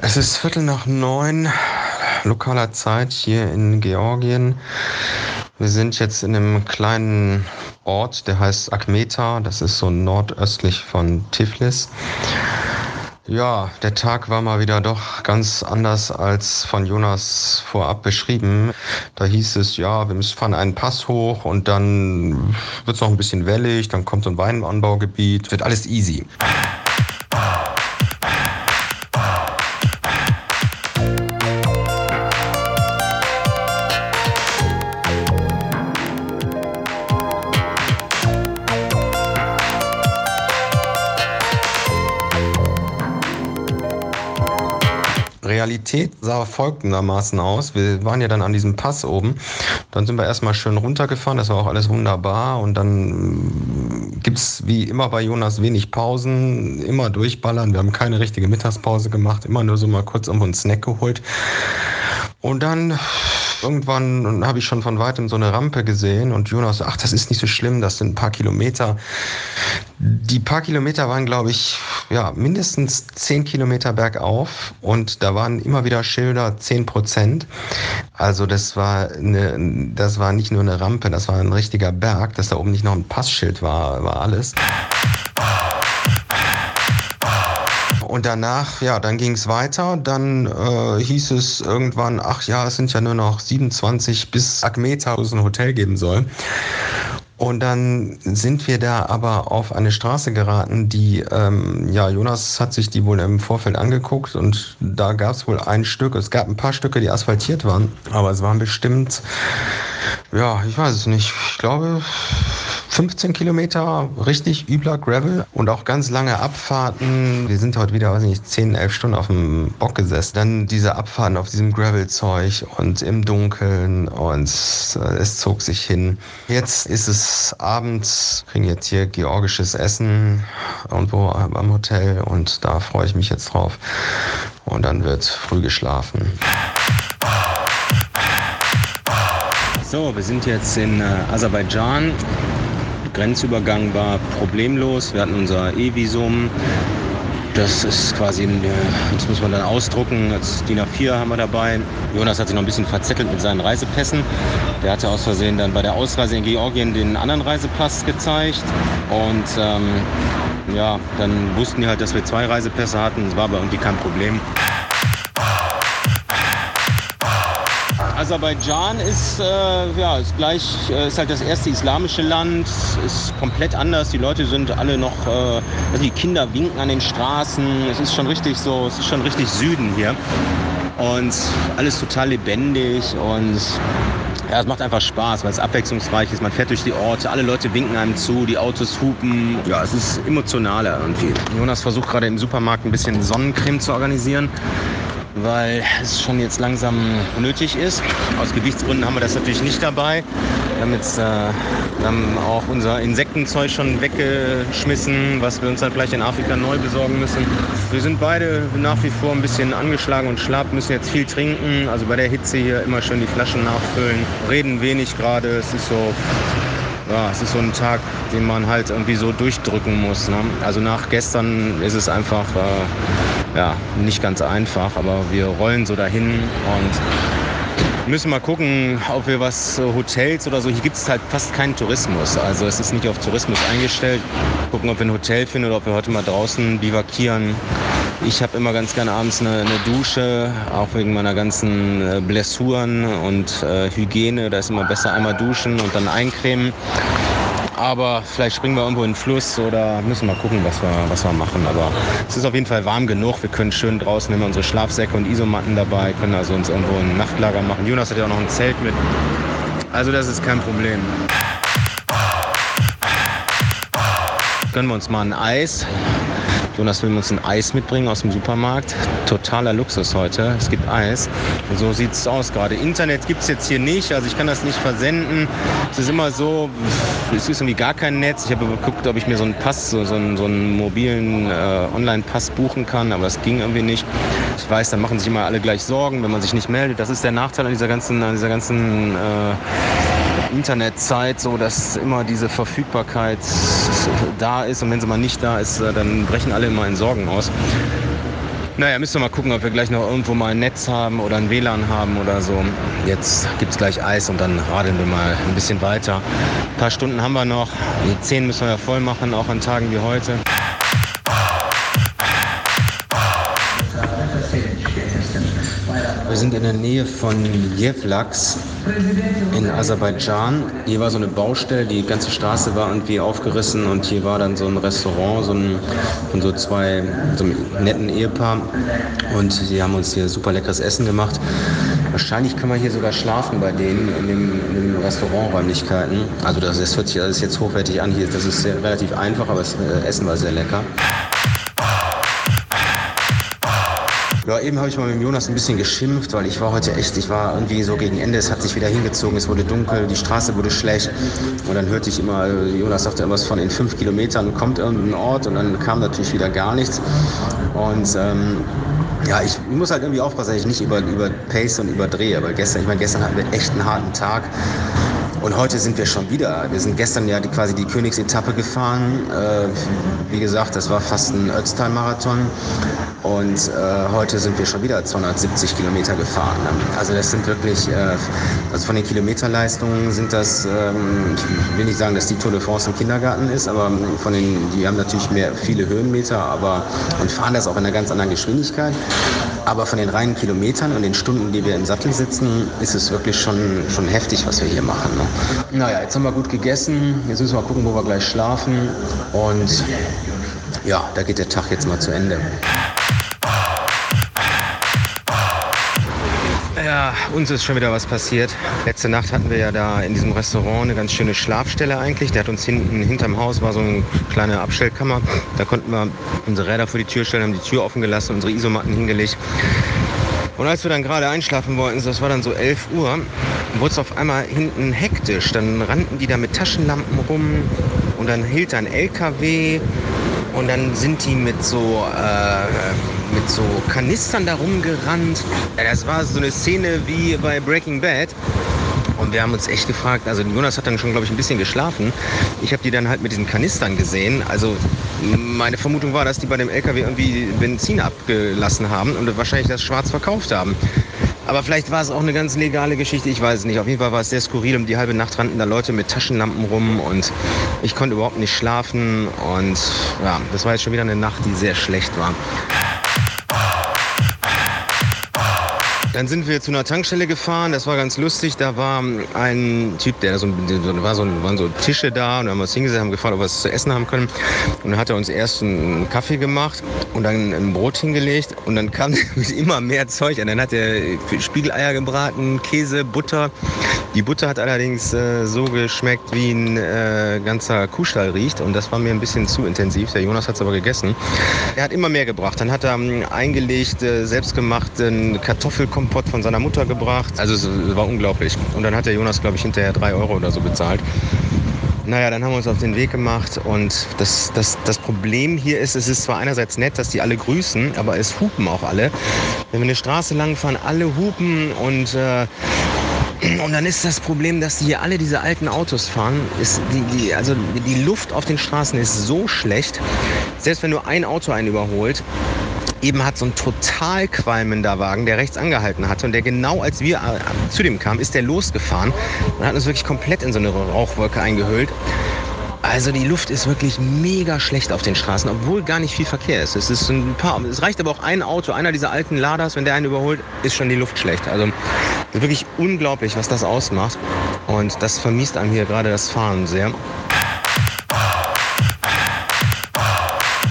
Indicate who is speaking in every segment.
Speaker 1: Es ist Viertel nach neun lokaler Zeit hier in Georgien. Wir sind jetzt in einem kleinen Ort, der heißt Akmeta. Das ist so nordöstlich von Tiflis. Ja, der Tag war mal wieder doch ganz anders als von Jonas vorab beschrieben. Da hieß es, ja, wir fahren einen Pass hoch und dann wird es noch ein bisschen wellig, dann kommt so ein Weinanbaugebiet, wird alles easy. Realität sah folgendermaßen aus. Wir waren ja dann an diesem Pass oben. Dann sind wir erstmal schön runtergefahren. Das war auch alles wunderbar. Und dann mm, gibt es wie immer bei Jonas wenig Pausen. Immer durchballern. Wir haben keine richtige Mittagspause gemacht. Immer nur so mal kurz irgendwo einen Snack geholt. Und dann irgendwann habe ich schon von weitem so eine Rampe gesehen und Jonas, ach, das ist nicht so schlimm, das sind ein paar Kilometer. Die paar Kilometer waren, glaube ich, ja, mindestens zehn Kilometer bergauf und da waren immer wieder Schilder, zehn Prozent. Also das war, eine, das war nicht nur eine Rampe, das war ein richtiger Berg, dass da oben nicht noch ein Passschild war, war alles. Und danach, ja, dann ging es weiter. Dann äh, hieß es irgendwann, ach ja, es sind ja nur noch 27 bis Akmeta, wo es ein Hotel geben soll. Und dann sind wir da aber auf eine Straße geraten, die, ähm, ja, Jonas hat sich die wohl im Vorfeld angeguckt und da gab es wohl ein Stück, es gab ein paar Stücke, die asphaltiert waren, aber es waren bestimmt, ja, ich weiß es nicht, ich glaube 15 Kilometer richtig übler Gravel und auch ganz lange Abfahrten. Wir sind heute wieder, weiß nicht, 10, 11 Stunden auf dem Bock gesessen. Dann diese Abfahrten auf diesem Gravelzeug und im Dunkeln und äh, es zog sich hin. Jetzt ist es abends, kriegen jetzt hier georgisches Essen irgendwo am Hotel und da freue ich mich jetzt drauf. Und dann wird früh geschlafen.
Speaker 2: So, wir sind jetzt in äh, Aserbaidschan Grenzübergang war problemlos. Wir hatten unser E-Visum. Das ist quasi, das muss man dann ausdrucken. Als DIN A4 haben wir dabei. Jonas hat sich noch ein bisschen verzettelt mit seinen Reisepässen. Der hatte aus Versehen dann bei der Ausreise in Georgien den anderen Reisepass gezeigt. Und ähm, ja, dann wussten die halt, dass wir zwei Reisepässe hatten. Das war aber irgendwie kein Problem. Aserbaidschan ist, äh, ja, ist gleich, äh, ist halt das erste islamische Land, ist komplett anders. Die Leute sind alle noch, äh, also die Kinder winken an den Straßen. Es ist schon richtig so, es ist schon richtig Süden hier. Und alles total lebendig und ja, es macht einfach Spaß, weil es abwechslungsreich ist. Man fährt durch die Orte, alle Leute winken einem zu, die Autos hupen. Ja, es ist emotionaler irgendwie. Jonas versucht gerade im Supermarkt ein bisschen Sonnencreme zu organisieren weil es schon jetzt langsam nötig ist. Aus Gewichtsgründen haben wir das natürlich nicht dabei. Wir haben jetzt äh, haben auch unser Insektenzeug schon weggeschmissen, was wir uns dann vielleicht in Afrika neu besorgen müssen. Wir sind beide nach wie vor ein bisschen angeschlagen und schlapp, müssen jetzt viel trinken. Also bei der Hitze hier immer schön die Flaschen nachfüllen. Reden wenig gerade. Es ist so ja, es ist so ein Tag, den man halt irgendwie so durchdrücken muss. Ne? Also nach gestern ist es einfach äh, ja, nicht ganz einfach, aber wir rollen so dahin und müssen mal gucken, ob wir was Hotels oder so. Hier gibt es halt fast keinen Tourismus. Also es ist nicht auf Tourismus eingestellt. Gucken, ob wir ein Hotel finden oder ob wir heute mal draußen bivakieren. Ich habe immer ganz gerne abends eine, eine, Dusche, auch wegen meiner ganzen äh, Blessuren und äh, Hygiene. Da ist immer besser einmal duschen und dann eincremen. Aber vielleicht springen wir irgendwo in den Fluss oder müssen mal gucken, was wir, was wir machen. Aber es ist auf jeden Fall warm genug. Wir können schön draußen nehmen unsere Schlafsäcke und Isomatten dabei, können also uns irgendwo ein Nachtlager machen. Jonas hat ja auch noch ein Zelt mit. Also das ist kein Problem. Gönnen wir uns mal ein Eis. Jonas will uns ein Eis mitbringen aus dem Supermarkt. Totaler Luxus heute. Es gibt Eis. Und so sieht es aus gerade. Internet gibt es jetzt hier nicht, also ich kann das nicht versenden. Es ist immer so, es ist irgendwie gar kein Netz. Ich habe geguckt, ob ich mir so einen Pass, so, so einen, so einen mobilen äh, Online-Pass buchen kann, aber das ging irgendwie nicht. Ich weiß, dann machen sich immer alle gleich Sorgen, wenn man sich nicht meldet. Das ist der Nachteil an dieser ganzen, an dieser ganzen äh, Internetzeit so, dass immer diese Verfügbarkeit da ist und wenn sie mal nicht da ist, äh, dann brechen alle immer in Sorgen aus. Naja, müssen wir mal gucken, ob wir gleich noch irgendwo mal ein Netz haben oder ein WLAN haben oder so. Jetzt gibt es gleich Eis und dann radeln wir mal ein bisschen weiter. Ein paar Stunden haben wir noch. Die 10 müssen wir ja voll machen, auch an Tagen wie heute. Wir sind in der Nähe von Jevlaks in Aserbaidschan. Hier war so eine Baustelle, die ganze Straße war irgendwie aufgerissen und hier war dann so ein Restaurant so ein, von so zwei so einem netten Ehepaar und die haben uns hier super leckeres Essen gemacht. Wahrscheinlich kann man hier sogar schlafen bei denen in den, in den Restauranträumlichkeiten. Also das, das hört sich alles jetzt hochwertig an hier. Das ist sehr, relativ einfach, aber das äh, Essen war sehr lecker. Ja, eben habe ich mal mit Jonas ein bisschen geschimpft, weil ich war heute echt, ich war irgendwie so gegen Ende, es hat sich wieder hingezogen, es wurde dunkel, die Straße wurde schlecht. Und dann hörte ich immer, Jonas sagte irgendwas von in fünf Kilometern kommt irgendein Ort und dann kam natürlich wieder gar nichts. Und ähm, ja, ich, muss halt irgendwie aufpassen, dass ich nicht über, über Pace und überdrehe, weil gestern, ich meine, gestern hatten wir echt einen harten Tag und heute sind wir schon wieder. Wir sind gestern ja quasi die Königsetappe gefahren. Äh, wie gesagt, das war fast ein Ötztal-Marathon. Und äh, heute sind wir schon wieder 270 Kilometer gefahren. Also das sind wirklich, äh, also von den Kilometerleistungen sind das, ähm, ich will nicht sagen, dass die Tour de France im Kindergarten ist, aber von den, die haben natürlich mehr, viele Höhenmeter, aber und fahren das auch in einer ganz anderen Geschwindigkeit. Aber von den reinen Kilometern und den Stunden, die wir im Sattel sitzen, ist es wirklich schon, schon heftig, was wir hier machen. Ne? Naja, jetzt haben wir gut gegessen. Jetzt müssen wir mal gucken, wo wir gleich schlafen. Und ja, da geht der Tag jetzt mal zu Ende. Uns ist schon wieder was passiert. Letzte Nacht hatten wir ja da in diesem Restaurant eine ganz schöne Schlafstelle eigentlich. Der hat uns hinten, hinterm Haus war so eine kleine Abstellkammer. Da konnten wir unsere Räder vor die Tür stellen, haben die Tür offen gelassen, unsere Isomatten hingelegt. Und als wir dann gerade einschlafen wollten, das war dann so 11 Uhr, wurde es auf einmal hinten hektisch. Dann rannten die da mit Taschenlampen rum und dann hielt ein LKW und dann sind die mit so, äh, mit so Kanistern da rumgerannt. Ja, das war so eine Szene wie bei Breaking Bad. Und wir haben uns echt gefragt, also Jonas hat dann schon, glaube ich, ein bisschen geschlafen. Ich habe die dann halt mit diesen Kanistern gesehen. Also meine Vermutung war, dass die bei dem LKW irgendwie Benzin abgelassen haben und wahrscheinlich das schwarz verkauft haben. Aber vielleicht war es auch eine ganz legale Geschichte, ich weiß es nicht. Auf jeden Fall war es sehr skurril. Um die halbe Nacht rannten da Leute mit Taschenlampen rum und ich konnte überhaupt nicht schlafen. Und ja, das war jetzt schon wieder eine Nacht, die sehr schlecht war. Dann sind wir zu einer Tankstelle gefahren, das war ganz lustig. Da war ein Typ, der so, war so, waren so Tische da und haben uns hingesetzt, haben gefragt, ob wir was zu essen haben können. Und dann hat er uns erst einen Kaffee gemacht und dann ein Brot hingelegt und dann kam immer mehr Zeug an. Dann hat er Spiegeleier gebraten, Käse, Butter. Die Butter hat allerdings äh, so geschmeckt, wie ein äh, ganzer Kuhstall riecht und das war mir ein bisschen zu intensiv. Der Jonas hat es aber gegessen. Er hat immer mehr gebracht. Dann hat er ähm, eingelegt, äh, selbstgemachten Kartoffelkompott Kompott von seiner Mutter gebracht. Also es war unglaublich. Und dann hat der Jonas, glaube ich, hinterher drei Euro oder so bezahlt. Naja, dann haben wir uns auf den Weg gemacht und das, das, das Problem hier ist, es ist zwar einerseits nett, dass die alle grüßen, aber es hupen auch alle. Wenn wir eine Straße lang fahren, alle hupen und äh, und dann ist das Problem, dass die hier alle diese alten Autos fahren. Ist die, die, also die Luft auf den Straßen ist so schlecht. Selbst wenn nur ein Auto einen überholt, eben hat so ein total qualmender Wagen, der rechts angehalten hatte und der genau als wir äh, zu dem kam, ist der losgefahren und hat uns wirklich komplett in so eine Rauchwolke eingehüllt. Also die Luft ist wirklich mega schlecht auf den Straßen, obwohl gar nicht viel Verkehr ist. Es ist ein paar, es reicht aber auch ein Auto, einer dieser alten Laders, wenn der einen überholt, ist schon die Luft schlecht. Also wirklich unglaublich, was das ausmacht. Und das vermisst einem hier gerade das Fahren sehr.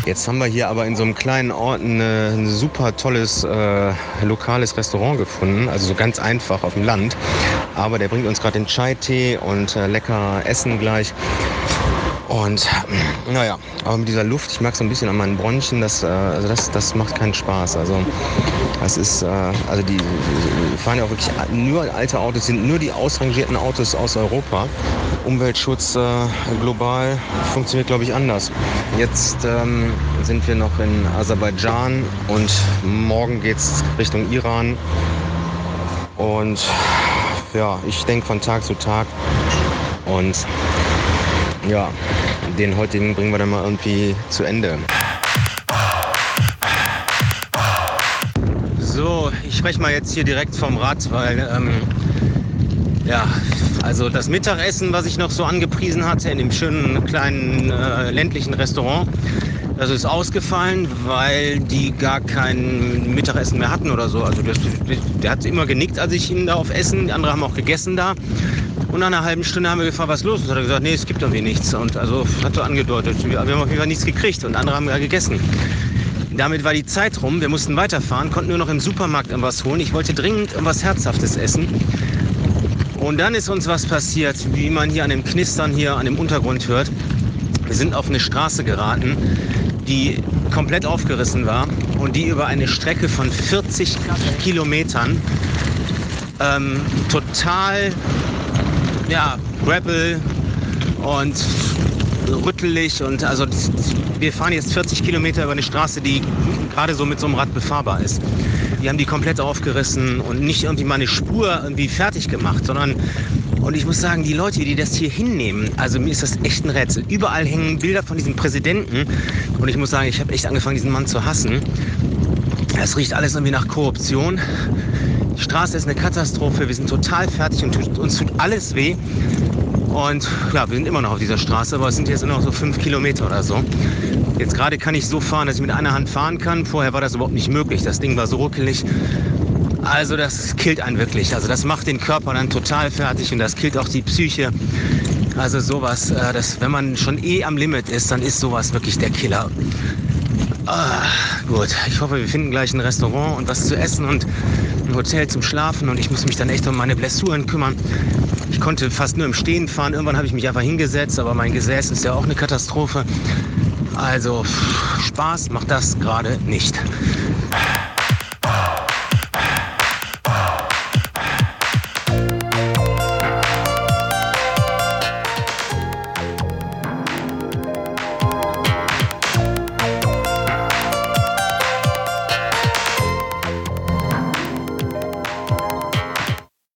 Speaker 2: Jetzt haben wir hier aber in so einem kleinen Ort ein, ein super tolles äh, lokales Restaurant gefunden, also so ganz einfach auf dem Land. Aber der bringt uns gerade den Chai-Tee und äh, lecker Essen gleich. Und naja, aber mit dieser Luft, ich merke so ein bisschen an meinen Bronchien, das, äh, also das, das macht keinen Spaß. Also das ist, äh, also die, fahren ja auch wirklich nur alte Autos, sind nur die ausrangierten Autos aus Europa. Umweltschutz äh, global funktioniert, glaube ich, anders. Jetzt ähm, sind wir noch in Aserbaidschan und morgen geht es Richtung Iran. Und ja, ich denke von Tag zu Tag. Und ja, den heutigen bringen wir dann mal irgendwie zu Ende. Also ich spreche mal jetzt hier direkt vom Rad, weil ähm, ja, also das Mittagessen, was ich noch so angepriesen hatte in dem schönen kleinen äh, ländlichen Restaurant, das ist ausgefallen, weil die gar kein Mittagessen mehr hatten oder so. Also das, der hat immer genickt, als ich ihn da auf Essen. Die anderen haben auch gegessen da. Und nach einer halben Stunde haben wir gefragt, was los ist. Und hat er gesagt, nee, es gibt irgendwie nichts. Und also hat er angedeutet, wir haben auf jeden Fall nichts gekriegt und andere haben ja gegessen. Damit war die Zeit rum. Wir mussten weiterfahren, konnten nur noch im Supermarkt irgendwas holen. Ich wollte dringend irgendwas Herzhaftes essen. Und dann ist uns was passiert, wie man hier an dem Knistern hier an dem Untergrund hört. Wir sind auf eine Straße geraten, die komplett aufgerissen war und die über eine Strecke von 40 Kilometern ähm, total ja, Gravel und rüttelig und also wir fahren jetzt 40 Kilometer über eine Straße, die gerade so mit so einem Rad befahrbar ist. Die haben die komplett aufgerissen und nicht irgendwie mal eine Spur irgendwie fertig gemacht, sondern und ich muss sagen, die Leute, die das hier hinnehmen, also mir ist das echt ein Rätsel. Überall hängen Bilder von diesem Präsidenten und ich muss sagen, ich habe echt angefangen, diesen Mann zu hassen. Es riecht alles irgendwie nach Korruption. Die Straße ist eine Katastrophe. Wir sind total fertig und uns tut alles weh. Und ja, wir sind immer noch auf dieser Straße, aber es sind jetzt nur noch so fünf Kilometer oder so. Jetzt gerade kann ich so fahren, dass ich mit einer Hand fahren kann. Vorher war das überhaupt nicht möglich. Das Ding war so ruckelig. Also das killt einen wirklich. Also das macht den Körper dann total fertig und das killt auch die Psyche. Also sowas, äh, das, wenn man schon eh am Limit ist, dann ist sowas wirklich der Killer. Ah, gut, ich hoffe, wir finden gleich ein Restaurant und was zu essen und Hotel zum Schlafen und ich muss mich dann echt um meine Blessuren kümmern. Ich konnte fast nur im Stehen fahren. Irgendwann habe ich mich einfach hingesetzt, aber mein Gesäß ist ja auch eine Katastrophe. Also Spaß macht das gerade nicht.